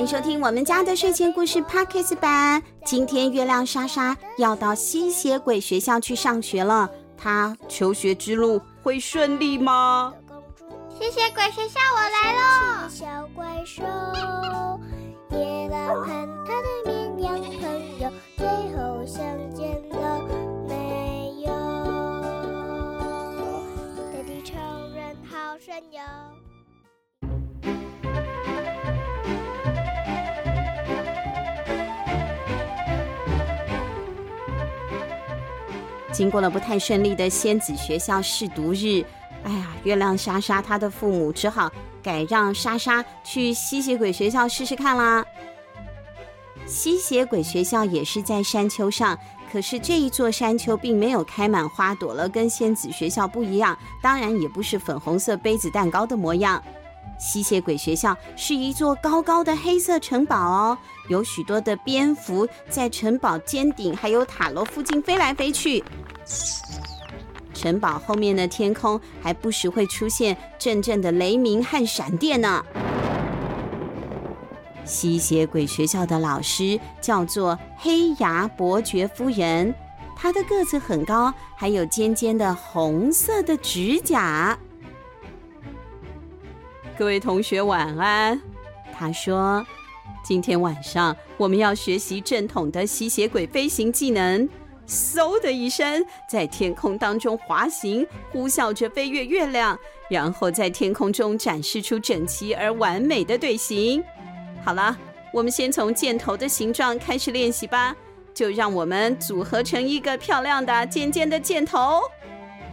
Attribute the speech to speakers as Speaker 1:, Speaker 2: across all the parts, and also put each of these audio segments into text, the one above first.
Speaker 1: 欢迎收听我们家的睡前故事 Podcast 版。今天月亮莎莎要到吸血鬼学校去上学了，她求学之路会顺利吗？
Speaker 2: 吸血鬼学校，我来喽！
Speaker 3: 小怪兽，野狼和他的绵羊朋友，最后相见了没有？大地超人好神勇。
Speaker 1: 经过了不太顺利的仙子学校试读日，哎呀，月亮莎莎她的父母只好改让莎莎去吸血鬼学校试试看啦。吸血鬼学校也是在山丘上，可是这一座山丘并没有开满花朵了，跟仙子学校不一样，当然也不是粉红色杯子蛋糕的模样。吸血鬼学校是一座高高的黑色城堡哦，有许多的蝙蝠在城堡尖顶还有塔楼附近飞来飞去。城堡后面的天空还不时会出现阵阵的雷鸣和闪电呢。吸血鬼学校的老师叫做黑牙伯爵夫人，她的个子很高，还有尖尖的红色的指甲。各位同学晚安。他说：“今天晚上我们要学习正统的吸血鬼飞行技能，嗖的一声在天空当中滑行，呼啸着飞越月亮，然后在天空中展示出整齐而完美的队形。好了，我们先从箭头的形状开始练习吧，就让我们组合成一个漂亮的尖尖的箭头。”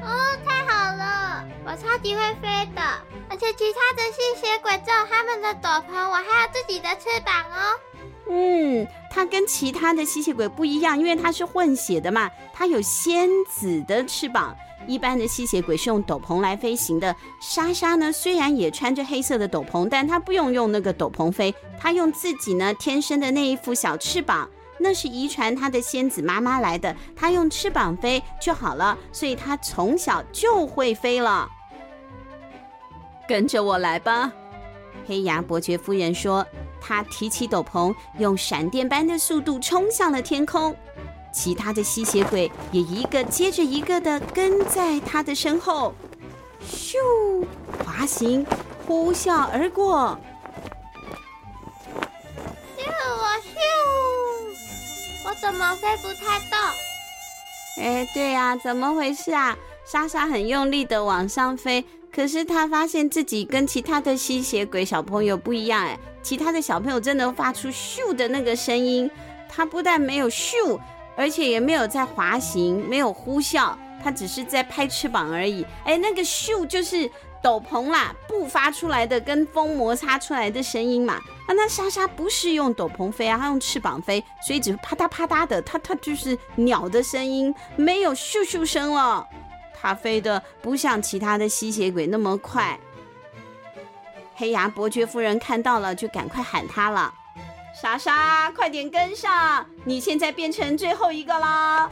Speaker 2: 哦，太好了！我超级会飞的，而且其他的吸血鬼只有他们的斗篷，我还有自己的翅膀哦。
Speaker 1: 嗯，它跟其他的吸血鬼不一样，因为它是混血的嘛，它有仙子的翅膀。一般的吸血鬼是用斗篷来飞行的。莎莎呢，虽然也穿着黑色的斗篷，但她不用用那个斗篷飞，她用自己呢天生的那一副小翅膀。那是遗传他的仙子妈妈来的，他用翅膀飞就好了，所以他从小就会飞了。跟着我来吧，黑牙伯爵夫人说。他提起斗篷，用闪电般的速度冲向了天空。其他的吸血鬼也一个接着一个的跟在他的身后，咻，滑行，呼啸而过。
Speaker 2: 我怎么飞不太动？
Speaker 1: 哎，对呀，怎么回事啊？莎莎很用力的往上飞，可是她发现自己跟其他的吸血鬼小朋友不一样。哎，其他的小朋友真的发出咻的那个声音，他不但没有咻，而且也没有在滑行，没有呼啸，他只是在拍翅膀而已。哎，那个咻就是。斗篷啦，布发出来的跟风摩擦出来的声音嘛。啊，那莎莎不是用斗篷飞啊，她用翅膀飞，所以只是啪嗒啪嗒的，它它就是鸟的声音，没有咻咻声了。它飞的不像其他的吸血鬼那么快。黑牙伯爵夫人看到了，就赶快喊他了：“莎莎，快点跟上，你现在变成最后一个了。”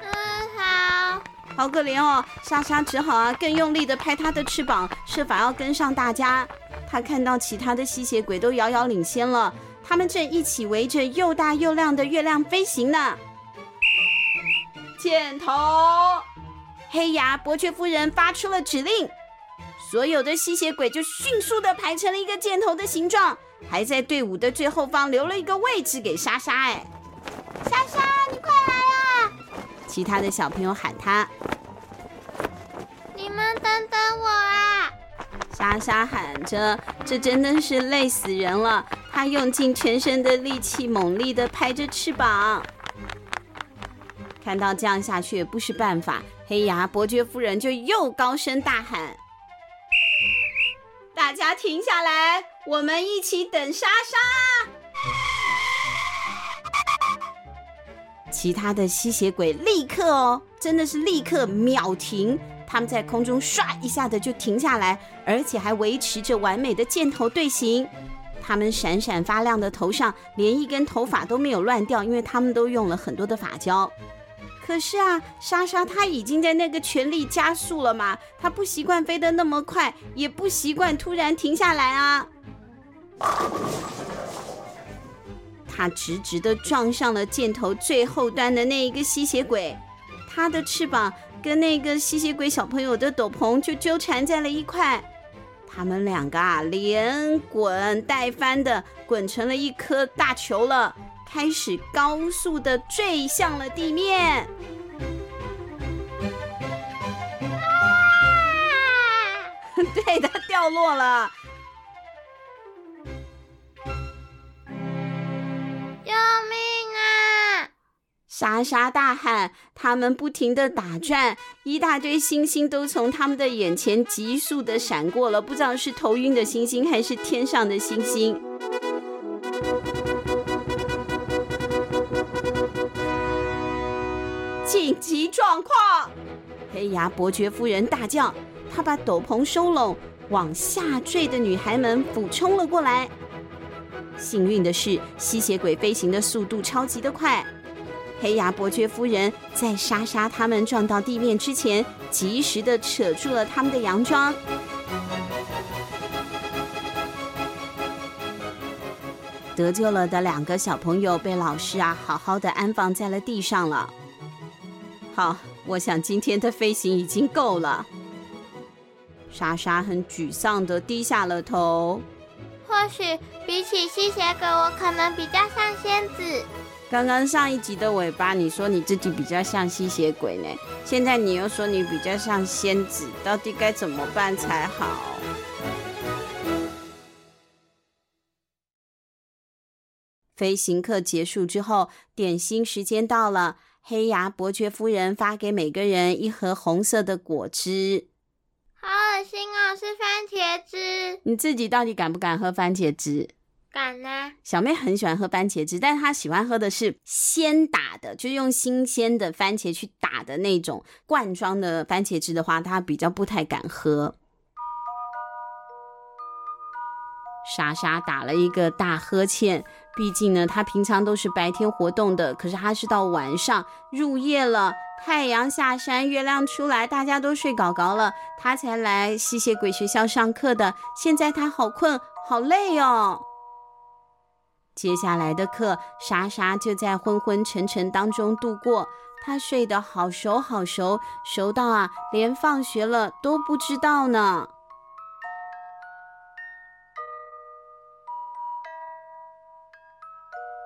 Speaker 2: 嗯，好。
Speaker 1: 好可怜哦，莎莎只好啊更用力的拍她的翅膀，设法要跟上大家。她看到其他的吸血鬼都遥遥领先了，他们正一起围着又大又亮的月亮飞行呢。箭头，黑牙伯爵夫人发出了指令，所有的吸血鬼就迅速的排成了一个箭头的形状，还在队伍的最后方留了一个位置给莎莎。哎，
Speaker 2: 莎莎，你快！
Speaker 1: 其他的小朋友喊他：“你们。
Speaker 2: 等等我啊！
Speaker 1: 莎莎喊着，这真的是累死人了。她用尽全身的力气，猛力地拍着翅膀。看到这样下去也不是办法，黑牙伯爵夫人就又高声大喊：“大家停下来，我们一起等莎莎！”其他的吸血鬼立刻哦，真的是立刻秒停。他们在空中唰一下的就停下来，而且还维持着完美的箭头队形。他们闪闪发亮的头上连一根头发都没有乱掉，因为他们都用了很多的发胶。可是啊，莎莎她已经在那个全力加速了嘛，她不习惯飞得那么快，也不习惯突然停下来啊。它直直的撞上了箭头最后端的那一个吸血鬼，它的翅膀跟那个吸血鬼小朋友的斗篷就纠缠在了一块。他们两个啊，连滚带翻的滚成了一颗大球了，开始高速的坠向了地面。对的，掉落了！莎莎大喊，他们不停地打转，一大堆星星都从他们的眼前急速地闪过了，不知道是头晕的星星还是天上的星星。紧急状况！黑牙伯爵夫人大叫。他把斗篷收拢，往下坠的女孩们俯冲了过来。幸运的是，吸血鬼飞行的速度超级的快。黑牙伯爵夫人在莎莎他们撞到地面之前，及时的扯住了他们的洋装。得救了的两个小朋友被老师啊好好的安放在了地上了。好，我想今天的飞行已经够了。莎莎很沮丧的低下了头。
Speaker 2: 或许比起吸血鬼，我可能比较像仙子。
Speaker 1: 刚刚上一集的尾巴，你说你自己比较像吸血鬼呢，现在你又说你比较像仙子，到底该怎么办才好？飞行课结束之后，点心时间到了。黑牙伯爵夫人发给每个人一盒红色的果汁。
Speaker 2: 好恶心哦，是番茄汁。
Speaker 1: 你自己到底敢不敢喝番茄汁？
Speaker 2: 敢啊。
Speaker 1: 小妹很喜欢喝番茄汁，但是她喜欢喝的是鲜打的，就是用新鲜的番茄去打的那种罐装的番茄汁的话，她比较不太敢喝。莎莎打了一个大呵欠，毕竟呢，她平常都是白天活动的，可是她是到晚上入夜了。太阳下山，月亮出来，大家都睡搞搞了，她才来吸血鬼学校上课的。现在她好困，好累哦。接下来的课，莎莎就在昏昏沉沉当中度过。她睡得好熟好熟，熟到啊，连放学了都不知道呢。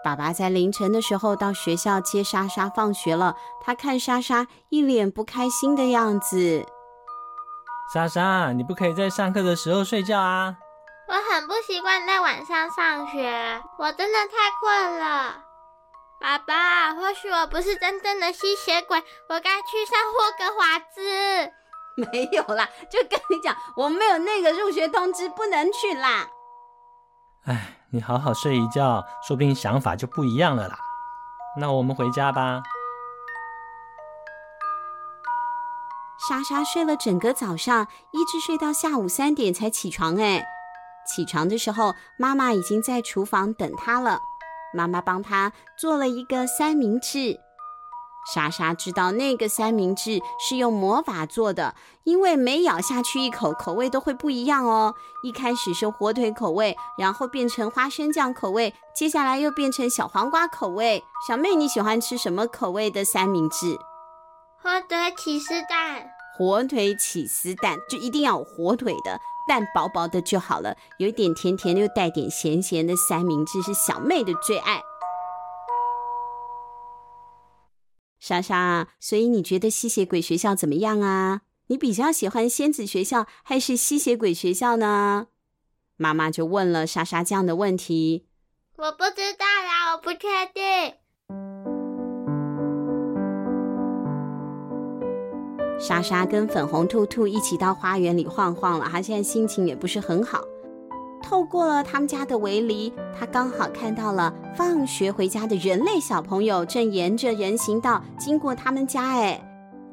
Speaker 1: 爸爸在凌晨的时候到学校接莎莎放学了。他看莎莎一脸不开心的样子。
Speaker 4: 莎莎，你不可以在上课的时候睡觉啊！
Speaker 2: 我很不习惯在晚上上学，我真的太困了。爸爸，或许我不是真正的吸血鬼，我该去上霍格华兹。
Speaker 1: 没有啦，就跟你讲，我没有那个入学通知，不能去啦。
Speaker 4: 唉。你好好睡一觉，说不定想法就不一样了啦。那我们回家吧。
Speaker 1: 莎莎睡了整个早上，一直睡到下午三点才起床。哎，起床的时候，妈妈已经在厨房等他了。妈妈帮他做了一个三明治。莎莎知道那个三明治是用魔法做的，因为每咬下去一口，口味都会不一样哦。一开始是火腿口味，然后变成花生酱口味，接下来又变成小黄瓜口味。小妹，你喜欢吃什么口味的三明治？
Speaker 2: 火腿起司蛋。
Speaker 1: 火腿起司蛋就一定要有火腿的，蛋薄薄的就好了，有一点甜甜又带点咸咸的三明治是小妹的最爱。莎莎，所以你觉得吸血鬼学校怎么样啊？你比较喜欢仙子学校还是吸血鬼学校呢？妈妈就问了莎莎这样的问题。
Speaker 2: 我不知道啦，我不确定。
Speaker 1: 莎莎跟粉红兔兔一起到花园里晃晃了，她现在心情也不是很好。透过了他们家的围篱，她刚好看到了放学回家的人类小朋友正沿着人行道经过他们家。哎，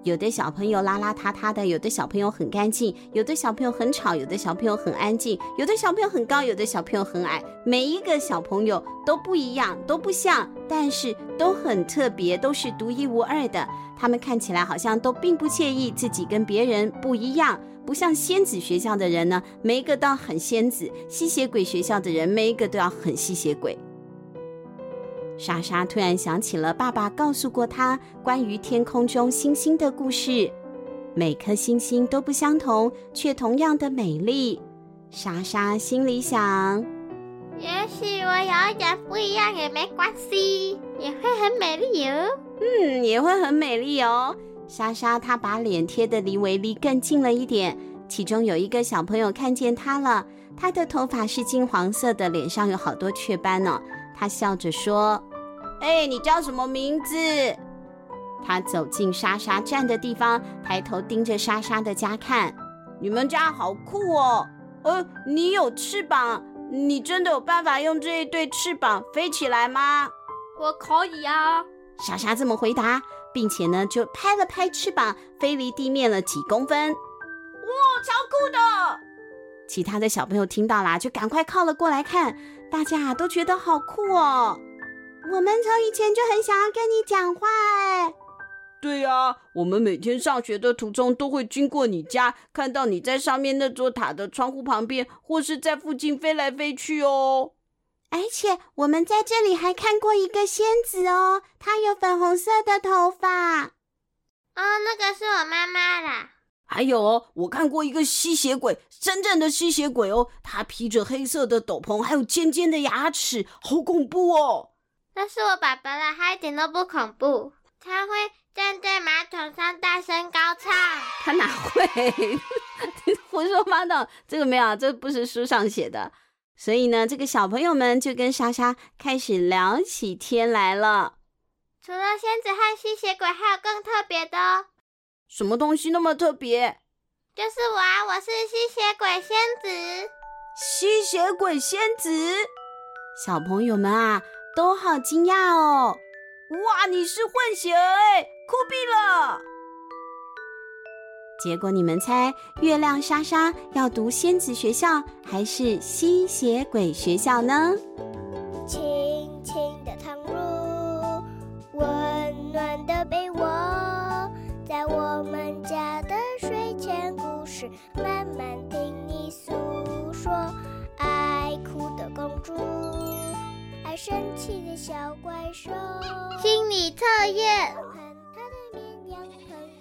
Speaker 1: 有的小朋友邋邋遢遢的，有的小朋友很干净，有的小朋友很吵，有的小朋友很安静，有的小朋友很高，有的小朋友很矮。每一个小朋友都不一样，都不像，但是都很特别，都是独一无二的。他们看起来好像都并不介意自己跟别人不一样。不像仙子学校的人呢，每一个都要很仙子；吸血鬼学校的人，每一个都要很吸血鬼。莎莎突然想起了爸爸告诉过她关于天空中星星的故事，每颗星星都不相同，却同样的美丽。莎莎心里想：
Speaker 2: 也许我有一点不一样也没关系，也会很美丽哦。
Speaker 1: 嗯，也会很美丽哦。莎莎她把脸贴得离维利更近了一点，其中有一个小朋友看见她了，她的头发是金黄色的，脸上有好多雀斑呢、哦。他笑着说：“哎，你叫什么名字？”他走进莎莎站的地方，抬头盯着莎莎的家看。你们家好酷哦！呃，你有翅膀？你真的有办法用这一对翅膀飞起来吗？
Speaker 2: 我可以啊！
Speaker 1: 莎莎这么回答，并且呢，就拍了拍翅膀，飞离地面了几公分。哇，超酷的！其他的小朋友听到啦，就赶快靠了过来看。大家都觉得好酷哦！我们从以前就很想要跟你讲话哎。对呀，我们每天上学的途中都会经过你家，看到你在上面那座塔的窗户旁边，或是在附近飞来飞去哦。而且我们在这里还看过一个仙子哦，她有粉红色的头发。
Speaker 2: 哦，那个是我妈妈啦。
Speaker 1: 还有哦，我看过一个吸血鬼，真正的吸血鬼哦，他披着黑色的斗篷，还有尖尖的牙齿，好恐怖哦！
Speaker 2: 那是我爸爸啦，他一点都不恐怖，他会站在马桶上大声高唱。
Speaker 1: 他哪会？胡说八道，这个没有，这不是书上写的。所以呢，这个小朋友们就跟莎莎开始聊起天来了。
Speaker 2: 除了仙子和吸血鬼，还有更特别的哦。
Speaker 1: 什么东西那么特别？
Speaker 2: 就是我啊！我是吸血鬼仙子。
Speaker 1: 吸血鬼仙子，小朋友们啊，都好惊讶哦！哇，你是混血儿哎，酷毙了！结果你们猜，月亮莎莎要读仙子学校还是吸血鬼学校呢？
Speaker 3: 公主，爱生气的小怪兽。
Speaker 2: 心理测验。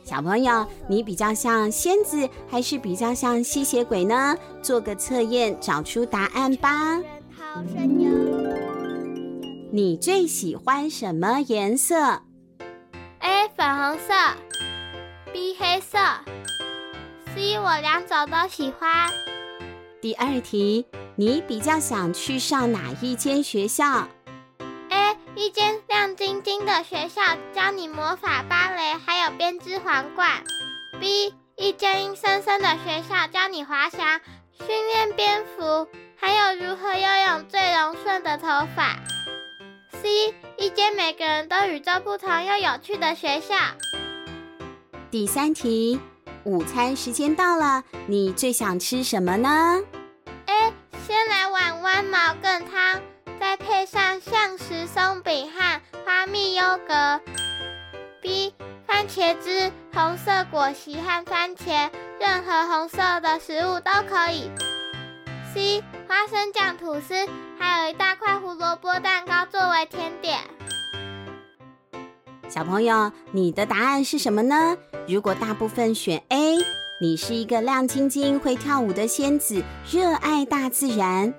Speaker 1: 小朋友，你比较像仙子，还是比较像吸血鬼呢？做个测验，找出答案吧。你最喜欢什么颜色
Speaker 2: ？A 粉红色。B 黑色，C 我两种都喜欢。
Speaker 1: 第二题，你比较想去上哪一间学校
Speaker 2: ？A 一间亮晶晶的学校，教你魔法、芭蕾，还有编织皇冠。B 一间阴森森的学校，教你滑翔、训练蝙蝠，还有如何拥有最柔顺的头发。C 一间每个人都与众不同又有趣的学校。
Speaker 1: 第三题，午餐时间到了，你最想吃什么呢
Speaker 2: ？A. 先来碗弯毛羹汤，再配上橡实松饼和花蜜优格。B. 番茄汁、红色果昔和番茄，任何红色的食物都可以。C. 花生酱吐司，还有一大块胡萝卜蛋糕作为甜点。
Speaker 1: 小朋友，你的答案是什么呢？如果大部分选 A，你是一个亮晶晶会跳舞的仙子，热爱大自然；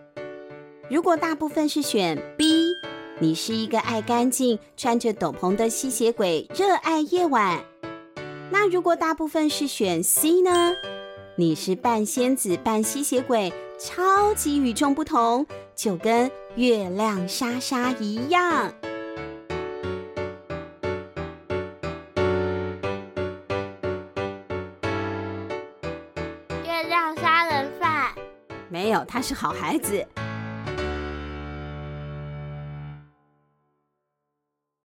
Speaker 1: 如果大部分是选 B，你是一个爱干净、穿着斗篷的吸血鬼，热爱夜晚。那如果大部分是选 C 呢？你是半仙子半吸血鬼，超级与众不同，就跟月亮莎莎一样。他是好孩子。